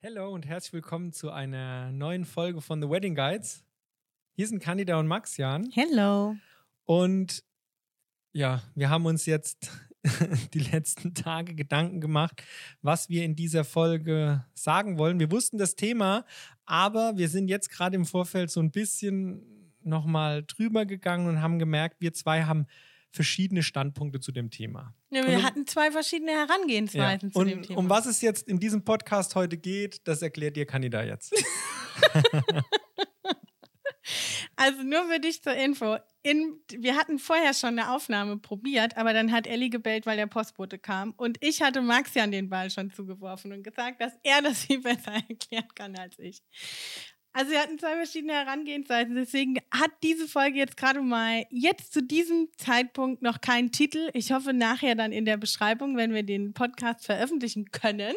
Hallo und herzlich willkommen zu einer neuen Folge von The Wedding Guides. Hier sind Candida und Max Jan. Hello. Und ja, wir haben uns jetzt die letzten Tage Gedanken gemacht, was wir in dieser Folge sagen wollen. Wir wussten das Thema, aber wir sind jetzt gerade im Vorfeld so ein bisschen nochmal drüber gegangen und haben gemerkt, wir zwei haben verschiedene Standpunkte zu dem Thema. Ja, wir um, hatten zwei verschiedene Herangehensweisen ja. zu und, dem Thema. Um was es jetzt in diesem Podcast heute geht, das erklärt dir Kanida jetzt. also nur für dich zur Info. In, wir hatten vorher schon eine Aufnahme probiert, aber dann hat Ellie gebellt, weil der Postbote kam. Und ich hatte Maxian den Ball schon zugeworfen und gesagt, dass er das viel besser erklären kann als ich. Also wir hatten zwei verschiedene Herangehensweisen. Deswegen hat diese Folge jetzt gerade mal jetzt zu diesem Zeitpunkt noch keinen Titel. Ich hoffe nachher dann in der Beschreibung, wenn wir den Podcast veröffentlichen können.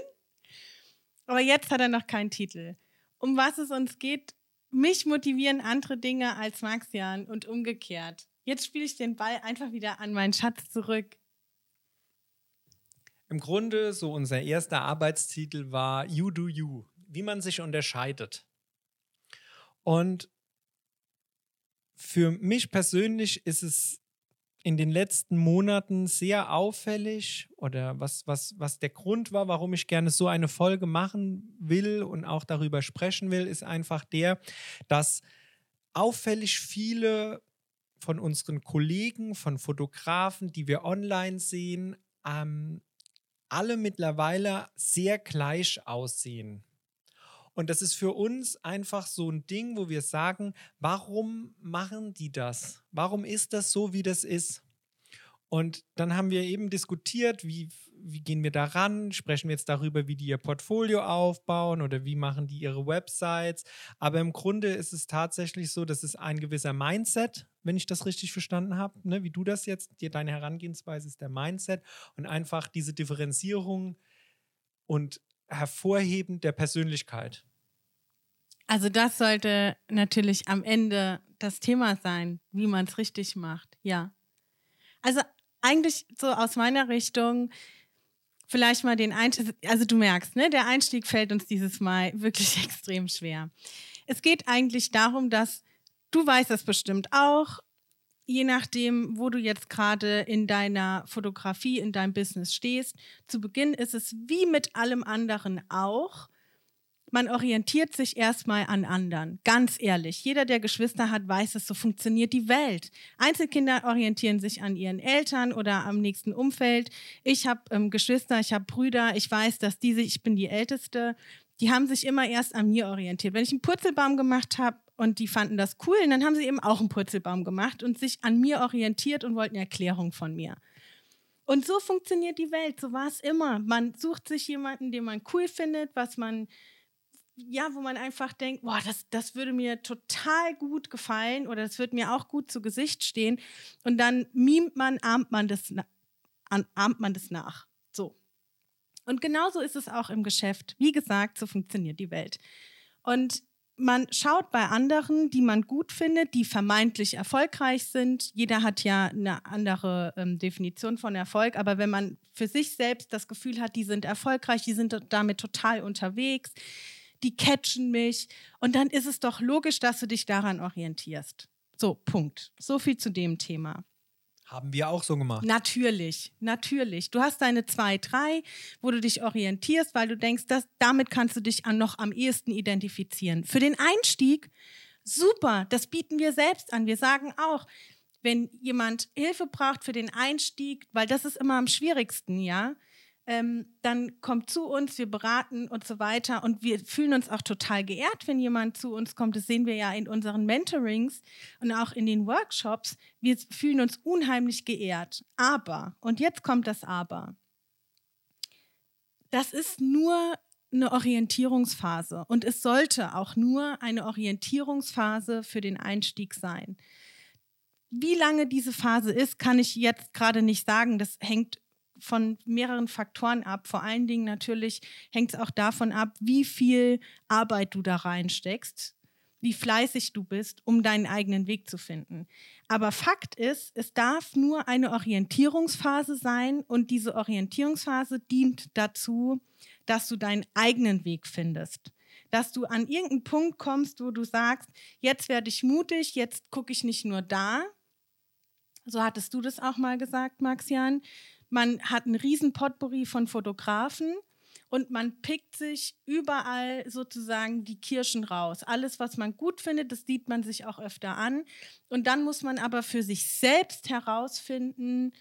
Aber jetzt hat er noch keinen Titel. Um was es uns geht, mich motivieren andere Dinge als Maxian und umgekehrt. Jetzt spiele ich den Ball einfach wieder an meinen Schatz zurück. Im Grunde, so unser erster Arbeitstitel war You Do You, wie man sich unterscheidet. Und für mich persönlich ist es in den letzten Monaten sehr auffällig oder was, was, was der Grund war, warum ich gerne so eine Folge machen will und auch darüber sprechen will, ist einfach der, dass auffällig viele von unseren Kollegen, von Fotografen, die wir online sehen, ähm, alle mittlerweile sehr gleich aussehen. Und das ist für uns einfach so ein Ding, wo wir sagen, warum machen die das? Warum ist das so, wie das ist? Und dann haben wir eben diskutiert, wie, wie gehen wir daran? Sprechen wir jetzt darüber, wie die ihr Portfolio aufbauen oder wie machen die ihre Websites? Aber im Grunde ist es tatsächlich so, dass es ein gewisser Mindset, wenn ich das richtig verstanden habe, ne, wie du das jetzt, dir deine Herangehensweise ist der Mindset und einfach diese Differenzierung und Hervorheben der Persönlichkeit. Also das sollte natürlich am Ende das Thema sein, wie man es richtig macht, ja. Also eigentlich so aus meiner Richtung vielleicht mal den Einstieg, also du merkst, ne, der Einstieg fällt uns dieses Mal wirklich extrem schwer. Es geht eigentlich darum, dass du weißt das bestimmt auch, je nachdem, wo du jetzt gerade in deiner Fotografie, in deinem Business stehst. Zu Beginn ist es wie mit allem anderen auch. Man orientiert sich erstmal an anderen. Ganz ehrlich. Jeder, der Geschwister hat, weiß es, so funktioniert die Welt. Einzelkinder orientieren sich an ihren Eltern oder am nächsten Umfeld. Ich habe ähm, Geschwister, ich habe Brüder. Ich weiß, dass diese, ich bin die Älteste, die haben sich immer erst an mir orientiert. Wenn ich einen Purzelbaum gemacht habe, und die fanden das cool. Dann haben sie eben auch einen Purzelbaum gemacht und sich an mir orientiert und wollten Erklärung von mir. Und so funktioniert die Welt. So war es immer. Man sucht sich jemanden, den man cool findet, was man, ja, wo man einfach denkt, boah, das, das würde mir total gut gefallen oder das würde mir auch gut zu Gesicht stehen. Und dann mimt man, ahmt man das, ahmt man das nach. Und genauso ist es auch im Geschäft. Wie gesagt, so funktioniert die Welt. Und man schaut bei anderen, die man gut findet, die vermeintlich erfolgreich sind. Jeder hat ja eine andere ähm, Definition von Erfolg, aber wenn man für sich selbst das Gefühl hat, die sind erfolgreich, die sind damit total unterwegs, die catchen mich und dann ist es doch logisch, dass du dich daran orientierst. So, Punkt. So viel zu dem Thema. Haben wir auch so gemacht. Natürlich, natürlich. Du hast deine zwei, drei, wo du dich orientierst, weil du denkst, dass, damit kannst du dich an noch am ehesten identifizieren. Für den Einstieg, super, das bieten wir selbst an. Wir sagen auch, wenn jemand Hilfe braucht für den Einstieg, weil das ist immer am schwierigsten, ja, ähm, dann kommt zu uns, wir beraten und so weiter. Und wir fühlen uns auch total geehrt, wenn jemand zu uns kommt. Das sehen wir ja in unseren Mentorings und auch in den Workshops. Wir fühlen uns unheimlich geehrt. Aber, und jetzt kommt das Aber, das ist nur eine Orientierungsphase und es sollte auch nur eine Orientierungsphase für den Einstieg sein. Wie lange diese Phase ist, kann ich jetzt gerade nicht sagen. Das hängt von mehreren Faktoren ab. Vor allen Dingen natürlich hängt es auch davon ab, wie viel Arbeit du da reinsteckst. wie fleißig du bist, um deinen eigenen Weg zu finden. Aber Fakt ist, es darf nur eine Orientierungsphase sein und diese Orientierungsphase dient dazu, dass du deinen eigenen Weg findest. Dass du an irgendeinen Punkt kommst, wo du sagst, jetzt werde ich mutig, jetzt gucke ich nicht nur da. So hattest du das auch mal gesagt, Maxian. Man hat einen riesen Potpourri von Fotografen und man pickt sich überall sozusagen die Kirschen raus. Alles, was man gut findet, das sieht man sich auch öfter an. Und dann muss man aber für sich selbst herausfinden,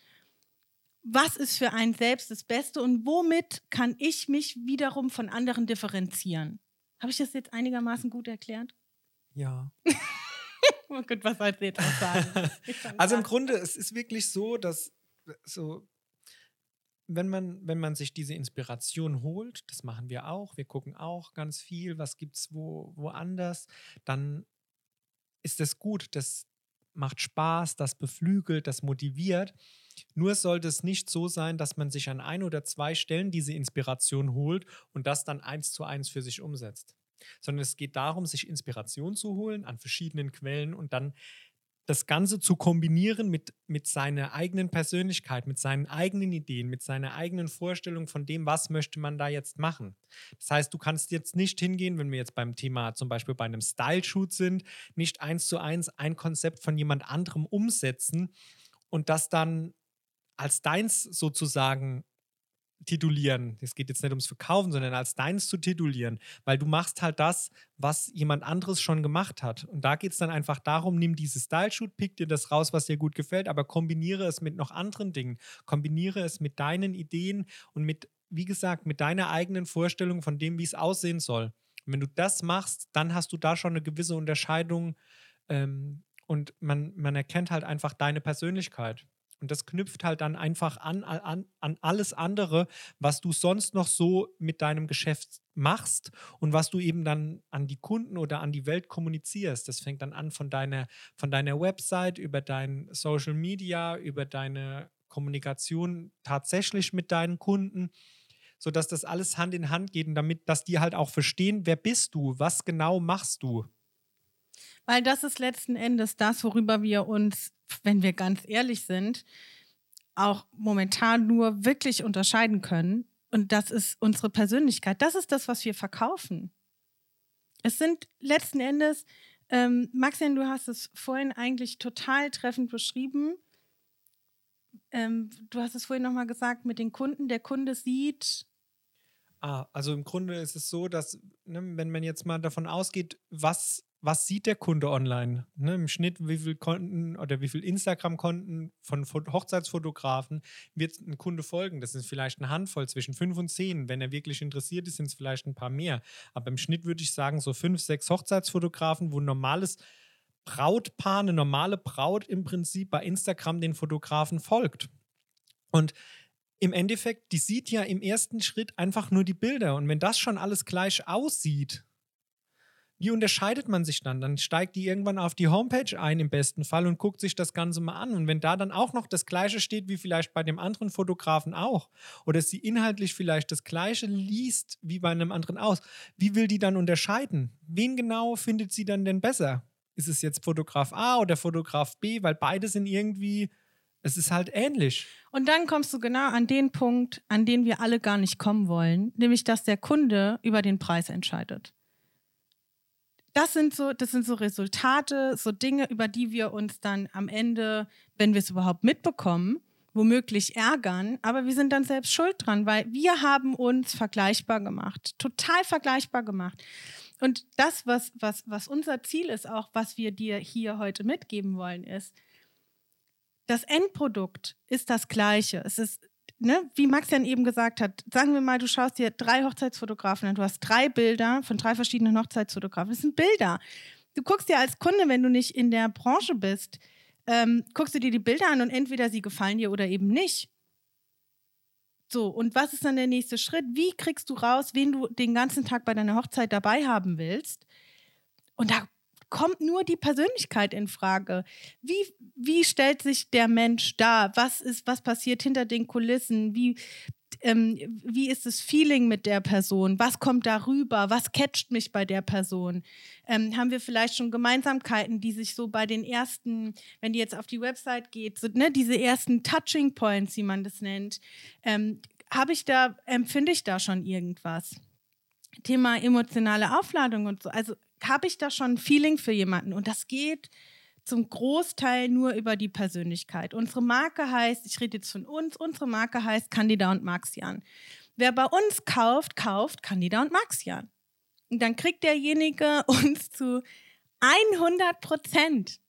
was ist für einen selbst das Beste und womit kann ich mich wiederum von anderen differenzieren. Habe ich das jetzt einigermaßen gut erklärt? Ja. oh Gott, was soll ich jetzt auch sagen? also im Grunde, es ist wirklich so, dass so wenn man, wenn man sich diese Inspiration holt, das machen wir auch, wir gucken auch ganz viel, was gibt es wo, woanders, dann ist das gut, das macht Spaß, das beflügelt, das motiviert. Nur sollte es nicht so sein, dass man sich an ein oder zwei Stellen diese Inspiration holt und das dann eins zu eins für sich umsetzt. Sondern es geht darum, sich Inspiration zu holen an verschiedenen Quellen und dann das Ganze zu kombinieren mit, mit seiner eigenen Persönlichkeit, mit seinen eigenen Ideen, mit seiner eigenen Vorstellung von dem, was möchte man da jetzt machen. Das heißt, du kannst jetzt nicht hingehen, wenn wir jetzt beim Thema zum Beispiel bei einem Style-Shoot sind, nicht eins zu eins ein Konzept von jemand anderem umsetzen und das dann als deins sozusagen titulieren. Es geht jetzt nicht ums Verkaufen, sondern als deins zu titulieren, weil du machst halt das, was jemand anderes schon gemacht hat. Und da geht es dann einfach darum, nimm dieses Style-Shoot, pick dir das raus, was dir gut gefällt, aber kombiniere es mit noch anderen Dingen. Kombiniere es mit deinen Ideen und mit, wie gesagt, mit deiner eigenen Vorstellung von dem, wie es aussehen soll. Und wenn du das machst, dann hast du da schon eine gewisse Unterscheidung ähm, und man, man erkennt halt einfach deine Persönlichkeit. Und das knüpft halt dann einfach an, an, an alles andere, was du sonst noch so mit deinem Geschäft machst und was du eben dann an die Kunden oder an die Welt kommunizierst. Das fängt dann an von deiner, von deiner Website, über dein Social Media, über deine Kommunikation tatsächlich mit deinen Kunden sodass das alles Hand in Hand geht und damit, dass die halt auch verstehen, wer bist du, was genau machst du. Weil das ist letzten Endes das, worüber wir uns, wenn wir ganz ehrlich sind, auch momentan nur wirklich unterscheiden können. Und das ist unsere Persönlichkeit. Das ist das, was wir verkaufen. Es sind letzten Endes, ähm, Maxien, du hast es vorhin eigentlich total treffend beschrieben. Ähm, du hast es vorhin nochmal gesagt, mit den Kunden, der Kunde sieht. Ah, also im Grunde ist es so, dass, ne, wenn man jetzt mal davon ausgeht, was was sieht der Kunde online? Ne, Im Schnitt, wie viel Konten oder wie viel Instagram-Konten von Hochzeitsfotografen wird ein Kunde folgen? Das ist vielleicht eine Handvoll, zwischen fünf und zehn. Wenn er wirklich interessiert ist, sind es vielleicht ein paar mehr. Aber im Schnitt würde ich sagen, so fünf, sechs Hochzeitsfotografen, wo ein normales Brautpaar, eine normale Braut im Prinzip bei Instagram den Fotografen folgt. Und im Endeffekt, die sieht ja im ersten Schritt einfach nur die Bilder. Und wenn das schon alles gleich aussieht, wie unterscheidet man sich dann? Dann steigt die irgendwann auf die Homepage ein im besten Fall und guckt sich das Ganze mal an. Und wenn da dann auch noch das Gleiche steht wie vielleicht bei dem anderen Fotografen auch, oder sie inhaltlich vielleicht das Gleiche liest wie bei einem anderen aus, wie will die dann unterscheiden? Wen genau findet sie dann denn besser? Ist es jetzt Fotograf A oder Fotograf B? Weil beide sind irgendwie, es ist halt ähnlich. Und dann kommst du genau an den Punkt, an den wir alle gar nicht kommen wollen, nämlich dass der Kunde über den Preis entscheidet das sind so, das sind so Resultate, so Dinge, über die wir uns dann am Ende, wenn wir es überhaupt mitbekommen, womöglich ärgern, aber wir sind dann selbst schuld dran, weil wir haben uns vergleichbar gemacht, total vergleichbar gemacht. Und das, was, was, was unser Ziel ist, auch was wir dir hier heute mitgeben wollen, ist, das Endprodukt ist das gleiche. Es ist ne, wie Max ja eben gesagt hat, sagen wir mal, du schaust dir drei Hochzeitsfotografen an, du hast drei Bilder von drei verschiedenen Hochzeitsfotografen. Das sind Bilder. Du guckst dir als Kunde, wenn du nicht in der Branche bist, ähm, guckst du dir die Bilder an und entweder sie gefallen dir oder eben nicht. So, und was ist dann der nächste Schritt? Wie kriegst du raus, wen du den ganzen Tag bei deiner Hochzeit dabei haben willst? Und da kommt nur die Persönlichkeit in Frage. Wie, wie stellt sich der Mensch dar? Was ist, was passiert hinter den Kulissen? Wie, ähm, wie ist das Feeling mit der Person, was kommt darüber, was catcht mich bei der Person. Ähm, haben wir vielleicht schon Gemeinsamkeiten, die sich so bei den ersten, wenn die jetzt auf die Website geht, so, ne, diese ersten Touching Points, wie man das nennt, ähm, habe ich da, empfinde ich da schon irgendwas? Thema emotionale Aufladung und so. Also habe ich da schon ein Feeling für jemanden und das geht zum Großteil nur über die Persönlichkeit. Unsere Marke heißt, ich rede jetzt von uns, unsere Marke heißt Candida und Maxian. Wer bei uns kauft, kauft Candida und Maxian. Und dann kriegt derjenige uns zu 100 Prozent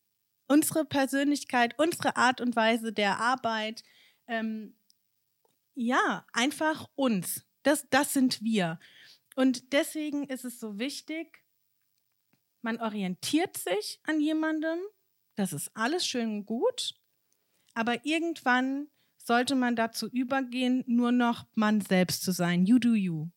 unsere Persönlichkeit, unsere Art und Weise der Arbeit. Ähm, ja, einfach uns. Das, das sind wir. Und deswegen ist es so wichtig, man orientiert sich an jemandem, das ist alles schön und gut, aber irgendwann sollte man dazu übergehen, nur noch man selbst zu sein. You do you.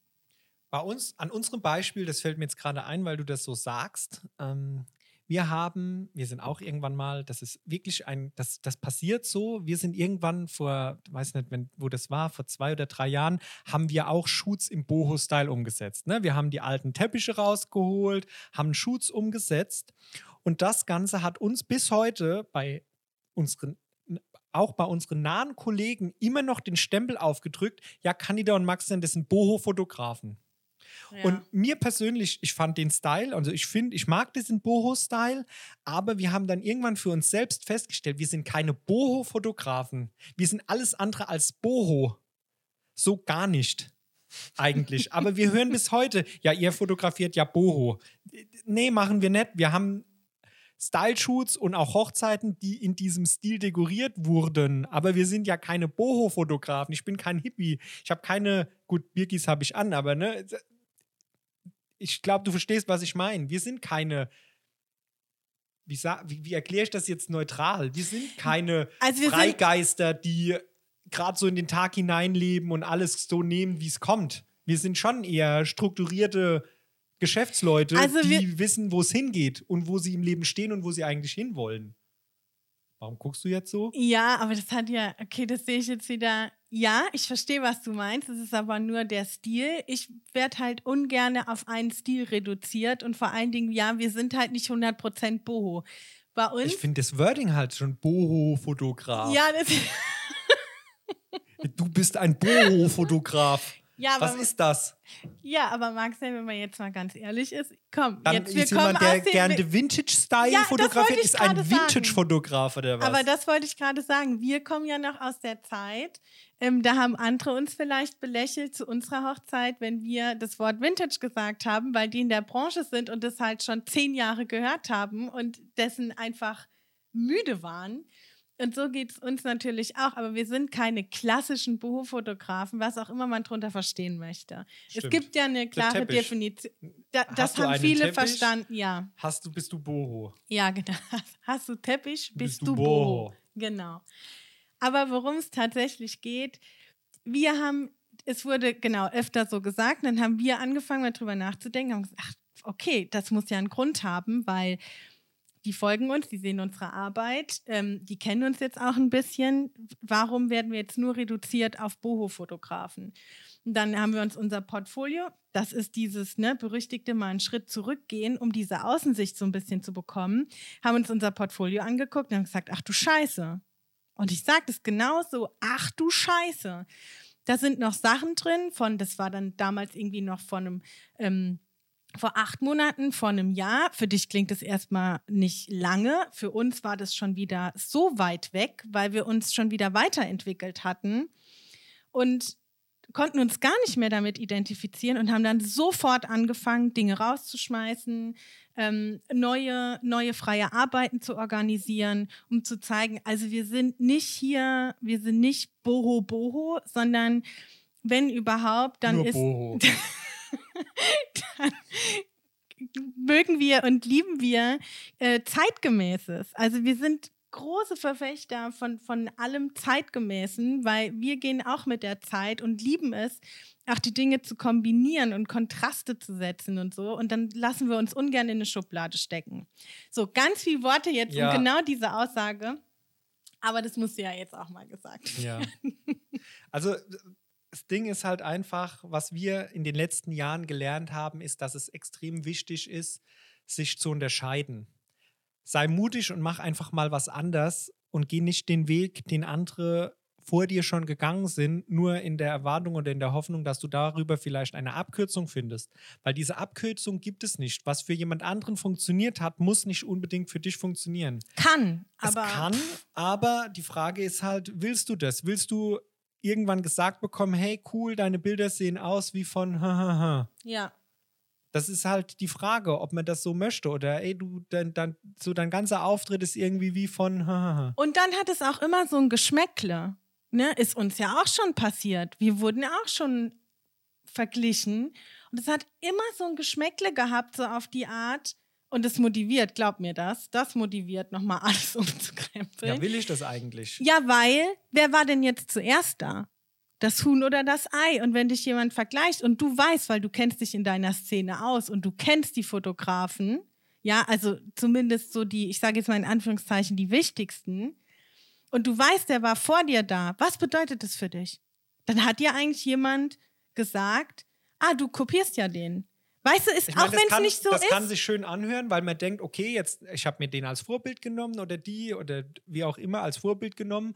Bei uns, an unserem Beispiel, das fällt mir jetzt gerade ein, weil du das so sagst, ähm, wir haben, wir sind auch irgendwann mal, das ist wirklich ein, das, das passiert so. Wir sind irgendwann vor, weiß nicht, wenn, wo das war, vor zwei oder drei Jahren, haben wir auch Shoots im Boho-Style umgesetzt. Ne? Wir haben die alten Teppiche rausgeholt, haben Shoots umgesetzt. Und das Ganze hat uns bis heute bei unseren auch bei unseren nahen Kollegen immer noch den Stempel aufgedrückt, ja, Candida und Max das sind Boho-Fotografen. Und mir persönlich, ich fand den Style, also ich finde, ich mag diesen Boho-Style, aber wir haben dann irgendwann für uns selbst festgestellt, wir sind keine Boho-Fotografen. Wir sind alles andere als Boho. So gar nicht. Eigentlich. aber wir hören bis heute, ja, ihr fotografiert ja Boho. Nee, machen wir nicht. Wir haben Style-Shoots und auch Hochzeiten, die in diesem Stil dekoriert wurden. Aber wir sind ja keine Boho-Fotografen. Ich bin kein Hippie. Ich habe keine, gut, Birkis habe ich an, aber ne, ich glaube, du verstehst, was ich meine. Wir sind keine. Wie, wie, wie erkläre ich das jetzt neutral? Wir sind keine also wir Freigeister, sind die gerade so in den Tag hineinleben und alles so nehmen, wie es kommt. Wir sind schon eher strukturierte Geschäftsleute, also die wissen, wo es hingeht und wo sie im Leben stehen und wo sie eigentlich hinwollen. Warum guckst du jetzt so? Ja, aber das hat ja, okay, das sehe ich jetzt wieder. Ja, ich verstehe, was du meinst. Es ist aber nur der Stil. Ich werde halt ungern auf einen Stil reduziert und vor allen Dingen, ja, wir sind halt nicht 100% Boho. Bei uns. Ich finde das Wording halt schon Boho-Fotograf. Ja, das. du bist ein Boho-Fotograf. Ja, Was ist das? Ja, aber Marcel, wenn man jetzt mal ganz ehrlich ist, komm, Dann jetzt wir ist kommen jemand, der gerne Vintage-Style ja, fotografiert, ist ein Vintage-Fotograf oder was? Aber das wollte ich gerade sagen. Wir kommen ja noch aus der Zeit, ähm, da haben andere uns vielleicht belächelt zu unserer Hochzeit, wenn wir das Wort Vintage gesagt haben, weil die in der Branche sind und das halt schon zehn Jahre gehört haben und dessen einfach müde waren. Und so geht es uns natürlich auch, aber wir sind keine klassischen Buchfotografen, was auch immer man darunter verstehen möchte. Stimmt. Es gibt ja eine klare Definition. Da, das haben viele Teppich? verstanden, ja. Hast du, bist du Boho? Ja, genau. Hast du Teppich, bist, bist du, du Boho. Boho. Genau. Aber worum es tatsächlich geht, wir haben, es wurde genau öfter so gesagt, dann haben wir angefangen, darüber nachzudenken, haben gesagt, ach, okay, das muss ja einen Grund haben, weil die folgen uns, die sehen unsere Arbeit, ähm, die kennen uns jetzt auch ein bisschen. Warum werden wir jetzt nur reduziert auf Boho-Fotografen? dann haben wir uns unser Portfolio, das ist dieses ne, berüchtigte mal einen Schritt zurückgehen, um diese Außensicht so ein bisschen zu bekommen, haben uns unser Portfolio angeguckt und haben gesagt, ach du Scheiße. Und ich sage das genauso, ach du Scheiße. Da sind noch Sachen drin von, das war dann damals irgendwie noch von einem ähm, vor acht Monaten, vor einem Jahr. Für dich klingt es erstmal nicht lange. Für uns war das schon wieder so weit weg, weil wir uns schon wieder weiterentwickelt hatten und konnten uns gar nicht mehr damit identifizieren und haben dann sofort angefangen, Dinge rauszuschmeißen, ähm, neue, neue freie Arbeiten zu organisieren, um zu zeigen, also wir sind nicht hier, wir sind nicht Boho Boho, sondern wenn überhaupt, dann Nur ist. Boho. mögen wir und lieben wir äh, zeitgemäßes. Also wir sind große Verfechter von, von allem Zeitgemäßen, weil wir gehen auch mit der Zeit und lieben es, auch die Dinge zu kombinieren und Kontraste zu setzen und so. Und dann lassen wir uns ungern in eine Schublade stecken. So, ganz viele Worte jetzt ja. um genau diese Aussage. Aber das muss ja jetzt auch mal gesagt werden. Ja. Also das Ding ist halt einfach, was wir in den letzten Jahren gelernt haben, ist, dass es extrem wichtig ist, sich zu unterscheiden. Sei mutig und mach einfach mal was anders und geh nicht den Weg, den andere vor dir schon gegangen sind, nur in der Erwartung oder in der Hoffnung, dass du darüber vielleicht eine Abkürzung findest. Weil diese Abkürzung gibt es nicht. Was für jemand anderen funktioniert hat, muss nicht unbedingt für dich funktionieren. Kann, Es aber. kann, aber die Frage ist halt, willst du das? Willst du irgendwann gesagt bekommen, hey, cool, deine Bilder sehen aus wie von hahaha. Ja. Das ist halt die Frage, ob man das so möchte oder ey, du, dein, dein, so dein ganzer Auftritt ist irgendwie wie von hahaha. Und dann hat es auch immer so ein Geschmäckle. Ne? Ist uns ja auch schon passiert. Wir wurden ja auch schon verglichen. Und es hat immer so ein Geschmäckle gehabt, so auf die Art. Und es motiviert, glaub mir das. Das motiviert, nochmal alles umzukrempeln. Ja, will ich das eigentlich? Ja, weil, wer war denn jetzt zuerst da? Das Huhn oder das Ei? Und wenn dich jemand vergleicht und du weißt, weil du kennst dich in deiner Szene aus und du kennst die Fotografen, ja, also zumindest so die, ich sage jetzt mal in Anführungszeichen, die wichtigsten, und du weißt, der war vor dir da, was bedeutet das für dich? Dann hat dir eigentlich jemand gesagt, ah, du kopierst ja den. Weißt du, ist, Ich auch das wenn es nicht so das ist. kann sich schön anhören, weil man denkt, okay, jetzt ich habe mir den als Vorbild genommen oder die oder wie auch immer als Vorbild genommen.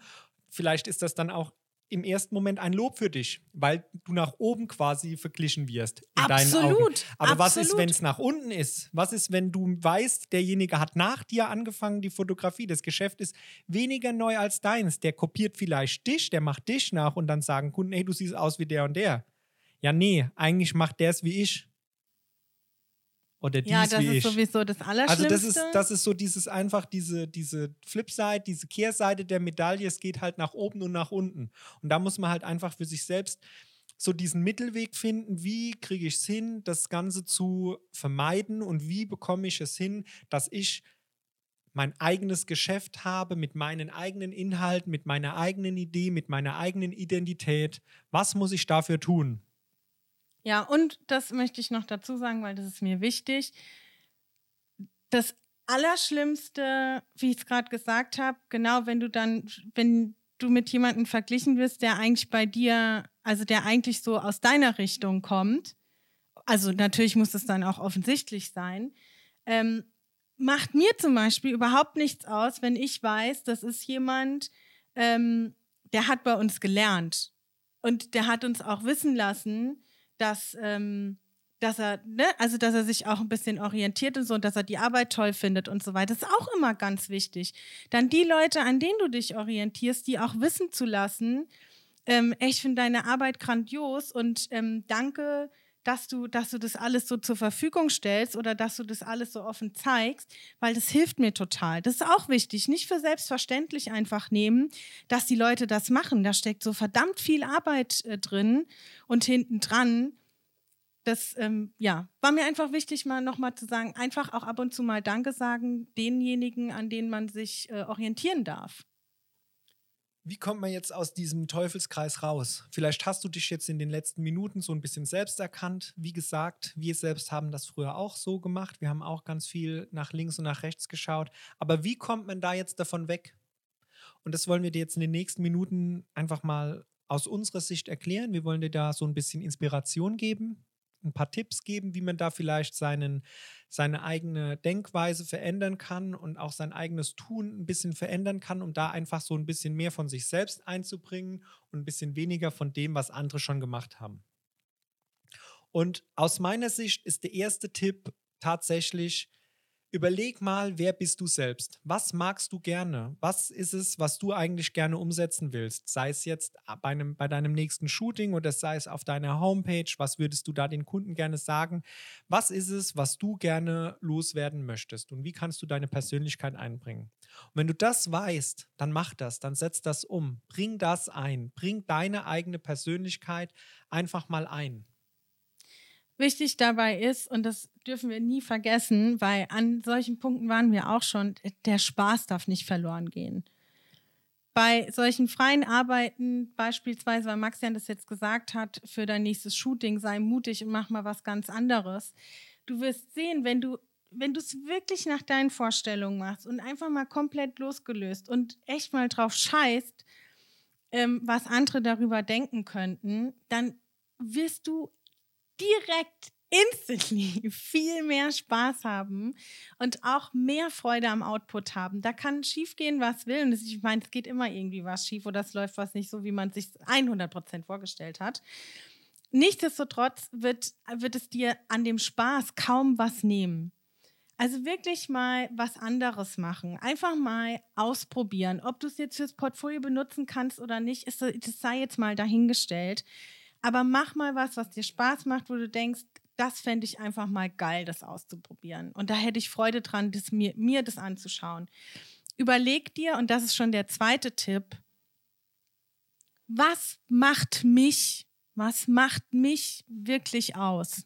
Vielleicht ist das dann auch im ersten Moment ein Lob für dich, weil du nach oben quasi verglichen wirst. In Deinen Augen. Absolut, Aber was ist, absolut. wenn es nach unten ist? Was ist, wenn du weißt, derjenige hat nach dir angefangen, die Fotografie, das Geschäft ist weniger neu als deins. Der kopiert vielleicht dich, der macht dich nach und dann sagen Kunden, hey, du siehst aus wie der und der. Ja, nee, eigentlich macht der es wie ich. Oder die ja, das ist ich. sowieso das Also Allerschlimmste. das ist, das ist so dieses einfach diese, diese Flipside, diese Kehrseite der Medaille. Es geht halt nach oben und nach unten. Und da muss man halt einfach für sich selbst so diesen Mittelweg finden, wie kriege ich es hin, das Ganze zu vermeiden und wie bekomme ich es hin, dass ich mein eigenes Geschäft habe mit meinen eigenen Inhalten, mit meiner eigenen Idee, mit meiner eigenen Identität. Was muss ich dafür tun? Ja, und das möchte ich noch dazu sagen, weil das ist mir wichtig. Das Allerschlimmste, wie ich es gerade gesagt habe, genau wenn du dann, wenn du mit jemandem verglichen wirst, der eigentlich bei dir, also der eigentlich so aus deiner Richtung kommt, also natürlich muss es dann auch offensichtlich sein, ähm, macht mir zum Beispiel überhaupt nichts aus, wenn ich weiß, das ist jemand, ähm, der hat bei uns gelernt und der hat uns auch wissen lassen, dass, ähm, dass er, ne, also dass er sich auch ein bisschen orientiert und so und dass er die Arbeit toll findet und so weiter. Das ist auch immer ganz wichtig. Dann die Leute, an denen du dich orientierst, die auch wissen zu lassen, ähm, ich finde deine Arbeit grandios und ähm, danke, dass du, dass du das alles so zur Verfügung stellst oder dass du das alles so offen zeigst, weil das hilft mir total. Das ist auch wichtig. Nicht für selbstverständlich einfach nehmen, dass die Leute das machen. Da steckt so verdammt viel Arbeit äh, drin und hinten dran. Das ähm, ja, war mir einfach wichtig, mal nochmal zu sagen, einfach auch ab und zu mal Danke sagen denjenigen, an denen man sich äh, orientieren darf. Wie kommt man jetzt aus diesem Teufelskreis raus? Vielleicht hast du dich jetzt in den letzten Minuten so ein bisschen selbst erkannt. Wie gesagt, wir selbst haben das früher auch so gemacht. Wir haben auch ganz viel nach links und nach rechts geschaut. Aber wie kommt man da jetzt davon weg? Und das wollen wir dir jetzt in den nächsten Minuten einfach mal aus unserer Sicht erklären. Wir wollen dir da so ein bisschen Inspiration geben, ein paar Tipps geben, wie man da vielleicht seinen, seine eigene Denkweise verändern kann und auch sein eigenes Tun ein bisschen verändern kann, um da einfach so ein bisschen mehr von sich selbst einzubringen und ein bisschen weniger von dem, was andere schon gemacht haben. Und aus meiner Sicht ist der erste Tipp tatsächlich, überleg mal, wer bist du selbst? Was magst du gerne? Was ist es, was du eigentlich gerne umsetzen willst? Sei es jetzt bei, einem, bei deinem nächsten Shooting oder sei es auf deiner Homepage. Was würdest du da den Kunden gerne sagen? Was ist es, was du gerne loswerden möchtest? Und wie kannst du deine Persönlichkeit einbringen? Und wenn du das weißt, dann mach das, dann setz das um. Bring das ein. Bring deine eigene Persönlichkeit einfach mal ein. Wichtig dabei ist, und das dürfen wir nie vergessen, weil an solchen Punkten waren wir auch schon, der Spaß darf nicht verloren gehen. Bei solchen freien Arbeiten, beispielsweise, weil Maxian das jetzt gesagt hat, für dein nächstes Shooting, sei mutig und mach mal was ganz anderes. Du wirst sehen, wenn du wenn du es wirklich nach deinen Vorstellungen machst und einfach mal komplett losgelöst und echt mal drauf scheißt, ähm, was andere darüber denken könnten, dann wirst du direkt instantly viel mehr Spaß haben und auch mehr Freude am Output haben. Da kann schief gehen, was will. Und ich meine, es geht immer irgendwie was schief oder es läuft was nicht so, wie man sich 100% vorgestellt hat. Nichtsdestotrotz wird, wird es dir an dem Spaß kaum was nehmen. Also wirklich mal was anderes machen. Einfach mal ausprobieren. Ob du es jetzt fürs Portfolio benutzen kannst oder nicht, ist, das sei jetzt mal dahingestellt. Aber mach mal was, was dir Spaß macht, wo du denkst, das fände ich einfach mal geil, das auszuprobieren. Und da hätte ich Freude dran, das mir, mir das anzuschauen. Überleg dir, und das ist schon der zweite Tipp, was macht mich, was macht mich wirklich aus?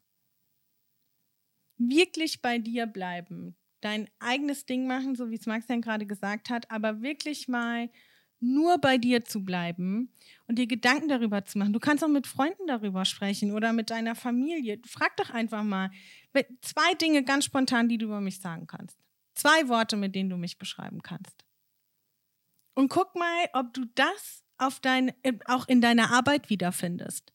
Wirklich bei dir bleiben, dein eigenes Ding machen, so wie es Max dann gerade gesagt hat, aber wirklich mal nur bei dir zu bleiben und dir Gedanken darüber zu machen. Du kannst auch mit Freunden darüber sprechen oder mit deiner Familie. Frag doch einfach mal zwei Dinge ganz spontan, die du über mich sagen kannst. Zwei Worte, mit denen du mich beschreiben kannst. Und guck mal, ob du das auf dein, auch in deiner Arbeit wiederfindest.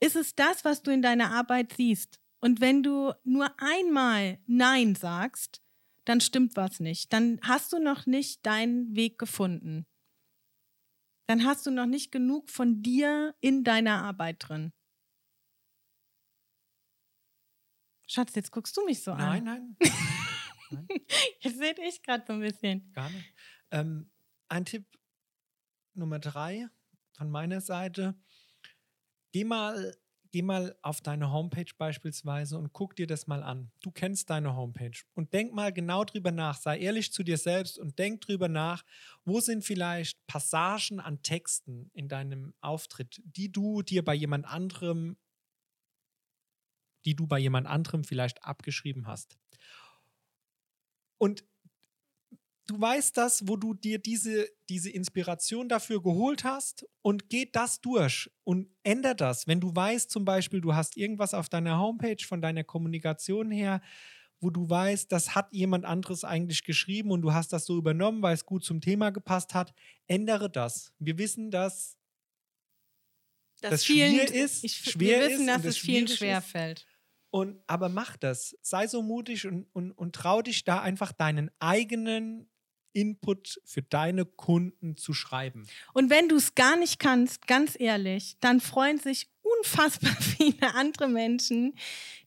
Ist es das, was du in deiner Arbeit siehst? Und wenn du nur einmal Nein sagst, dann stimmt was nicht. Dann hast du noch nicht deinen Weg gefunden dann hast du noch nicht genug von dir in deiner Arbeit drin. Schatz, jetzt guckst du mich so nein, an. Nein, nein. Jetzt sehe ich gerade so ein bisschen. Gar nicht. Ähm, ein Tipp Nummer drei von meiner Seite. Geh mal geh mal auf deine Homepage beispielsweise und guck dir das mal an. Du kennst deine Homepage und denk mal genau drüber nach. Sei ehrlich zu dir selbst und denk drüber nach, wo sind vielleicht Passagen an Texten in deinem Auftritt, die du dir bei jemand anderem, die du bei jemand anderem vielleicht abgeschrieben hast. Und du weißt das, wo du dir diese, diese Inspiration dafür geholt hast und geht das durch und änder das. Wenn du weißt zum Beispiel, du hast irgendwas auf deiner Homepage von deiner Kommunikation her, wo du weißt, das hat jemand anderes eigentlich geschrieben und du hast das so übernommen, weil es gut zum Thema gepasst hat, ändere das. Wir wissen, dass das, das vielen, schwer ist. Ich, schwer wir wissen, ist dass es vielen schwer fällt. Und, aber mach das. Sei so mutig und, und, und trau dich da einfach deinen eigenen Input für deine Kunden zu schreiben. Und wenn du es gar nicht kannst, ganz ehrlich, dann freuen sich unfassbar viele andere Menschen,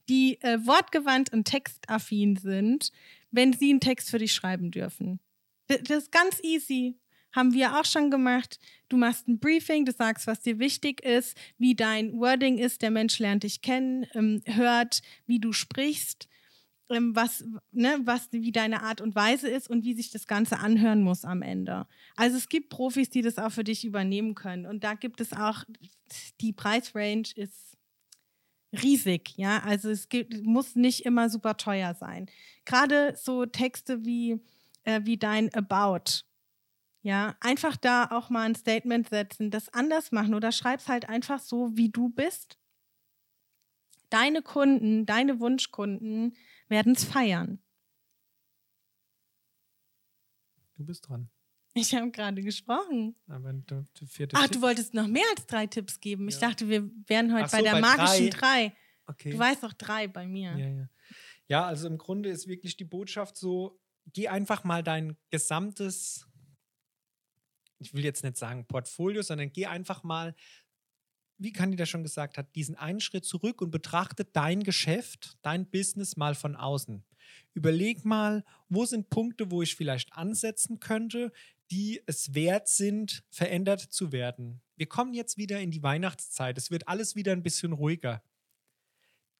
die äh, wortgewandt und textaffin sind, wenn sie einen Text für dich schreiben dürfen. Das, das ist ganz easy. Haben wir auch schon gemacht. Du machst ein Briefing, du sagst, was dir wichtig ist, wie dein Wording ist, der Mensch lernt dich kennen, ähm, hört, wie du sprichst was, ne, was, wie deine Art und Weise ist und wie sich das Ganze anhören muss am Ende. Also es gibt Profis, die das auch für dich übernehmen können. Und da gibt es auch, die Preisrange ist riesig, ja. Also es gibt, muss nicht immer super teuer sein. Gerade so Texte wie, äh, wie dein About. Ja, einfach da auch mal ein Statement setzen, das anders machen oder schreib's halt einfach so, wie du bist. Deine Kunden, deine Wunschkunden werden es feiern. Du bist dran. Ich habe gerade gesprochen. Aber der, vierte Ach, Tipp. du wolltest noch mehr als drei Tipps geben. Ich dachte, wir wären heute so, bei der bei magischen drei. drei. Okay. Du weißt doch drei bei mir. Ja, ja. ja, also im Grunde ist wirklich die Botschaft so, geh einfach mal dein gesamtes, ich will jetzt nicht sagen Portfolio, sondern geh einfach mal wie Candida schon gesagt hat, diesen einen Schritt zurück und betrachte dein Geschäft, dein Business mal von außen. Überleg mal, wo sind Punkte, wo ich vielleicht ansetzen könnte, die es wert sind, verändert zu werden. Wir kommen jetzt wieder in die Weihnachtszeit. Es wird alles wieder ein bisschen ruhiger.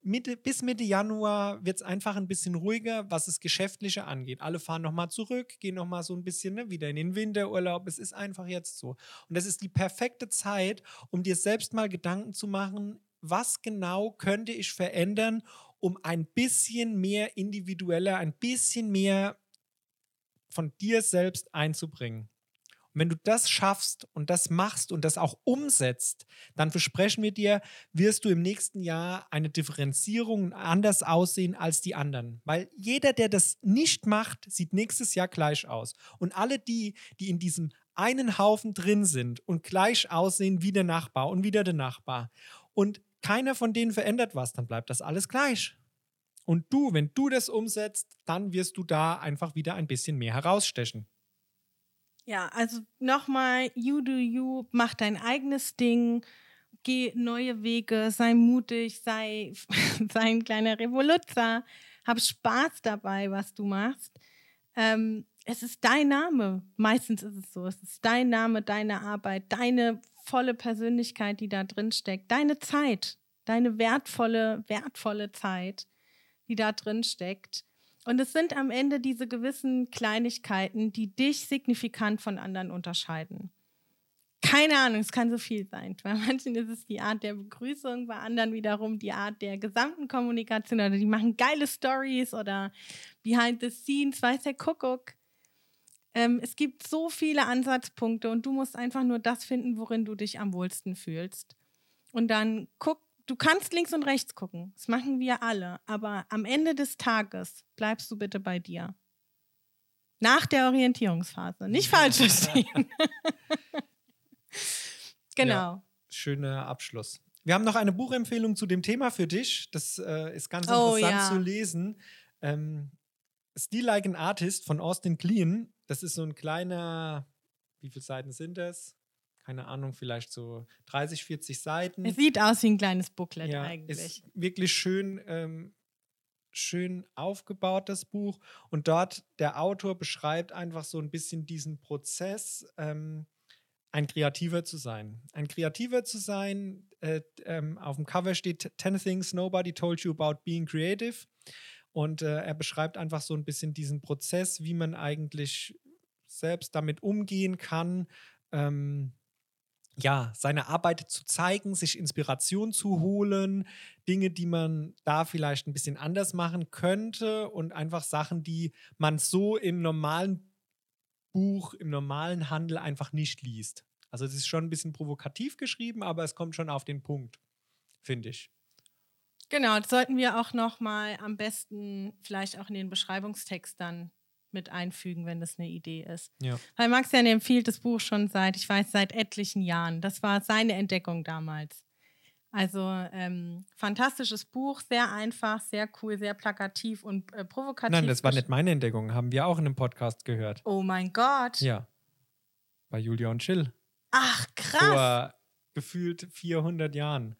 Mitte, bis Mitte Januar wird es einfach ein bisschen ruhiger, was das Geschäftliche angeht. Alle fahren nochmal zurück, gehen nochmal so ein bisschen ne, wieder in den Winterurlaub. Es ist einfach jetzt so. Und das ist die perfekte Zeit, um dir selbst mal Gedanken zu machen, was genau könnte ich verändern, um ein bisschen mehr individueller, ein bisschen mehr von dir selbst einzubringen. Wenn du das schaffst und das machst und das auch umsetzt, dann versprechen wir dir, wirst du im nächsten Jahr eine Differenzierung anders aussehen als die anderen. Weil jeder, der das nicht macht, sieht nächstes Jahr gleich aus. Und alle die, die in diesem einen Haufen drin sind und gleich aussehen wie der Nachbar und wieder der Nachbar und keiner von denen verändert was, dann bleibt das alles gleich. Und du, wenn du das umsetzt, dann wirst du da einfach wieder ein bisschen mehr herausstechen. Ja, also nochmal, you do you, mach dein eigenes Ding, geh neue Wege, sei mutig, sei, sei ein kleiner Revoluzzer, hab Spaß dabei, was du machst. Ähm, es ist dein Name. Meistens ist es so. Es ist dein Name, deine Arbeit, deine volle Persönlichkeit, die da drin steckt, deine Zeit, deine wertvolle, wertvolle Zeit, die da drin steckt. Und es sind am Ende diese gewissen Kleinigkeiten, die dich signifikant von anderen unterscheiden. Keine Ahnung, es kann so viel sein. Bei manchen ist es die Art der Begrüßung, bei anderen wiederum die Art der gesamten Kommunikation oder die machen geile Stories oder behind the scenes, weiß der Kuckuck. Ähm, es gibt so viele Ansatzpunkte und du musst einfach nur das finden, worin du dich am wohlsten fühlst. Und dann guck, du kannst links und rechts gucken. Das machen wir alle. Aber am Ende des Tages bleibst du bitte bei dir. Nach der Orientierungsphase. Nicht falsch verstehen. genau. Ja, schöner Abschluss. Wir haben noch eine Buchempfehlung zu dem Thema für dich. Das äh, ist ganz oh, interessant ja. zu lesen. Ähm, Still Like an Artist von Austin Kleon. Das ist so ein kleiner, wie viele Seiten sind das? Keine Ahnung, vielleicht so 30, 40 Seiten. Es sieht aus wie ein kleines Booklet ja, eigentlich. Ist wirklich schön, ähm, schön aufgebaut, das Buch. Und dort der Autor beschreibt einfach so ein bisschen diesen Prozess. Ähm, ein Kreativer zu sein. Ein Kreativer zu sein, äh, ähm, auf dem Cover steht 10 Things Nobody Told You About Being Creative. Und äh, er beschreibt einfach so ein bisschen diesen Prozess, wie man eigentlich selbst damit umgehen kann, ähm, ja, seine Arbeit zu zeigen, sich Inspiration zu holen, Dinge, die man da vielleicht ein bisschen anders machen könnte und einfach Sachen, die man so im normalen Buch im normalen Handel einfach nicht liest. Also es ist schon ein bisschen provokativ geschrieben, aber es kommt schon auf den Punkt, finde ich. Genau, das sollten wir auch noch mal am besten vielleicht auch in den Beschreibungstext dann mit einfügen, wenn das eine Idee ist. Ja. Weil Maxian empfiehlt das Buch schon seit, ich weiß, seit etlichen Jahren. Das war seine Entdeckung damals. Also ähm, fantastisches Buch, sehr einfach, sehr cool, sehr plakativ und äh, provokativ. Nein, das war nicht meine Entdeckung, haben wir auch in einem Podcast gehört. Oh mein Gott. Ja. Bei Julia und Chill. Ach, krass. Vor gefühlt 400 Jahren.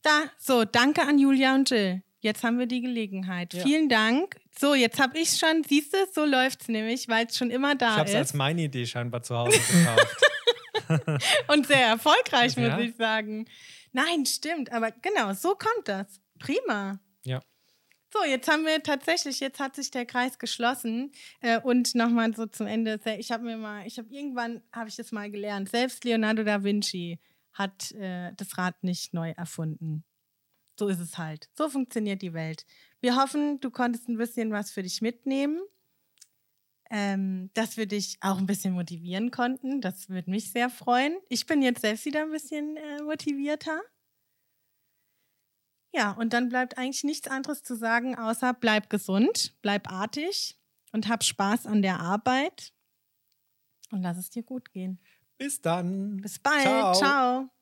Da, so, danke an Julia und Jill. Jetzt haben wir die Gelegenheit. Ja. Vielen Dank. So, jetzt habe ich schon, siehst du, so läuft es nämlich, weil es schon immer da ich ist. Ich habe es als meine Idee scheinbar zu Hause gekauft. und sehr erfolgreich, muss ja. ich sagen. Nein, stimmt. Aber genau, so kommt das. Prima. Ja. So, jetzt haben wir tatsächlich, jetzt hat sich der Kreis geschlossen. Äh, und nochmal so zum Ende. Ich habe mir mal, ich habe irgendwann, habe ich das mal gelernt. Selbst Leonardo da Vinci hat äh, das Rad nicht neu erfunden. So ist es halt. So funktioniert die Welt. Wir hoffen, du konntest ein bisschen was für dich mitnehmen. Ähm, dass wir dich auch ein bisschen motivieren konnten. Das würde mich sehr freuen. Ich bin jetzt selbst wieder ein bisschen äh, motivierter. Ja, und dann bleibt eigentlich nichts anderes zu sagen, außer bleib gesund, bleib artig und hab Spaß an der Arbeit und lass es dir gut gehen. Bis dann. Bis bald. Ciao. Ciao.